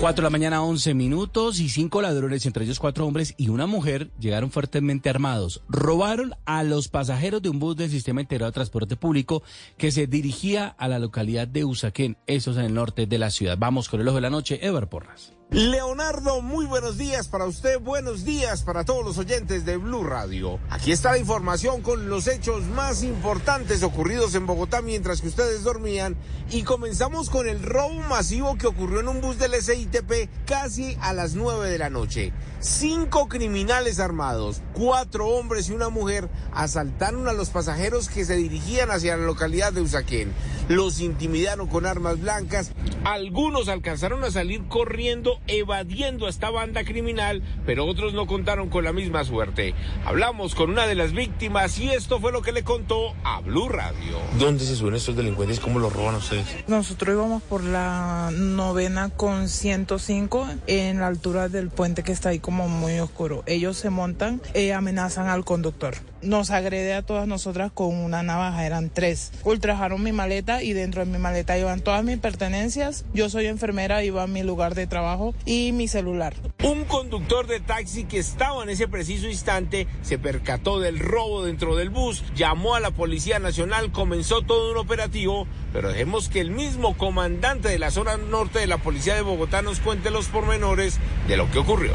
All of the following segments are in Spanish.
4 de la mañana, 11 minutos y cinco ladrones, entre ellos cuatro hombres y una mujer, llegaron fuertemente armados. Robaron a los pasajeros de un bus del Sistema Integrado de Transporte Público que se dirigía a la localidad de Usaquén, eso es en el norte de la ciudad. Vamos con el ojo de la noche, Ever Porras. Leonardo, muy buenos días para usted, buenos días para todos los oyentes de Blue Radio. Aquí está la información con los hechos más importantes ocurridos en Bogotá mientras que ustedes dormían y comenzamos con el robo masivo que ocurrió en un bus del Casi a las 9 de la noche. Cinco criminales armados, cuatro hombres y una mujer asaltaron a los pasajeros que se dirigían hacia la localidad de Usaquén. Los intimidaron con armas blancas, algunos alcanzaron a salir corriendo evadiendo a esta banda criminal, pero otros no contaron con la misma suerte. Hablamos con una de las víctimas y esto fue lo que le contó a Blue Radio. ¿Dónde se suben estos delincuentes? ¿Cómo los roban ustedes? Nosotros íbamos por la novena con 105 en la altura del puente que está ahí como muy oscuro. Ellos se montan, eh, amenazan al conductor. Nos agrede a todas nosotras con una navaja, eran tres. Ultrajaron mi maleta y dentro de mi maleta iban todas mis pertenencias. Yo soy enfermera, iba a mi lugar de trabajo y mi celular. Un conductor de taxi que estaba en ese preciso instante se percató del robo dentro del bus, llamó a la Policía Nacional, comenzó todo un operativo, pero dejemos que el mismo comandante de la zona norte de la Policía de Bogotá nos cuente los pormenores de lo que ocurrió.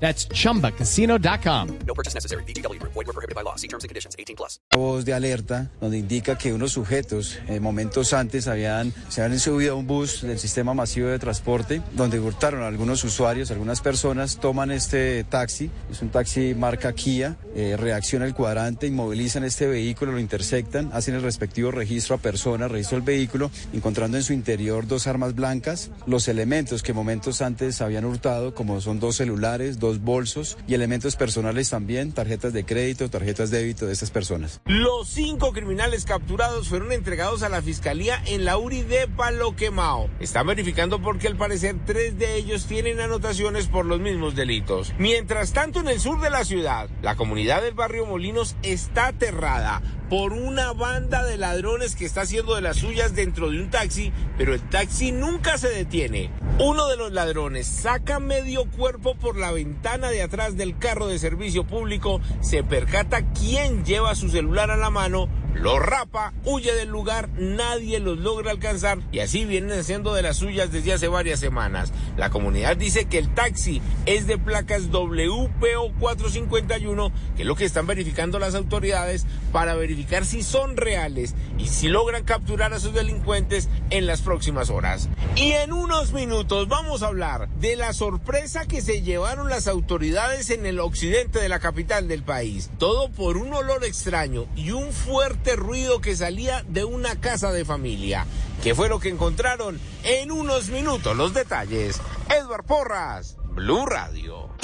That's chumbacasino.com. No purchase necessary. BGW. Void were prohibited by law. See terms and conditions. 18 plus. voz de alerta donde indica que unos sujetos eh, momentos antes habían, se habían subido a un bus del sistema masivo de transporte donde hurtaron a algunos usuarios, algunas personas, toman este taxi, es un taxi marca Kia, eh, reacciona el cuadrante, inmovilizan este vehículo, lo intersectan, hacen el respectivo registro a persona, registro del vehículo, encontrando en su interior dos armas blancas, los elementos que momentos antes habían hurtado, como son dos celulares, dos bolsos y elementos personales también, tarjetas de crédito, tarjetas de débito de estas personas. Los cinco criminales capturados fueron entregados a la fiscalía en la URI de Palo Quemao. Están verificando porque al parecer tres de ellos tienen anotaciones por los mismos delitos. Mientras tanto, en el sur de la ciudad, la comunidad del barrio Molinos está aterrada por una banda de ladrones que está haciendo de las suyas dentro de un taxi, pero el taxi nunca se detiene. Uno de los ladrones saca medio cuerpo por la ventana de atrás del carro de servicio público, se percata quién lleva su celular a la mano, lo rapa, huye del lugar, nadie los logra alcanzar y así vienen haciendo de las suyas desde hace varias semanas. La comunidad dice que el taxi es de placas WPO 451, que es lo que están verificando las autoridades para verificar si son reales y si logran capturar a sus delincuentes en las próximas horas. Y en unos minutos vamos a hablar de la sorpresa que se llevaron las autoridades en el occidente de la capital del país. Todo por un olor extraño y un fuerte ruido que salía de una casa de familia. ¿Qué fue lo que encontraron? En unos minutos los detalles. Edward Porras, Blue Radio.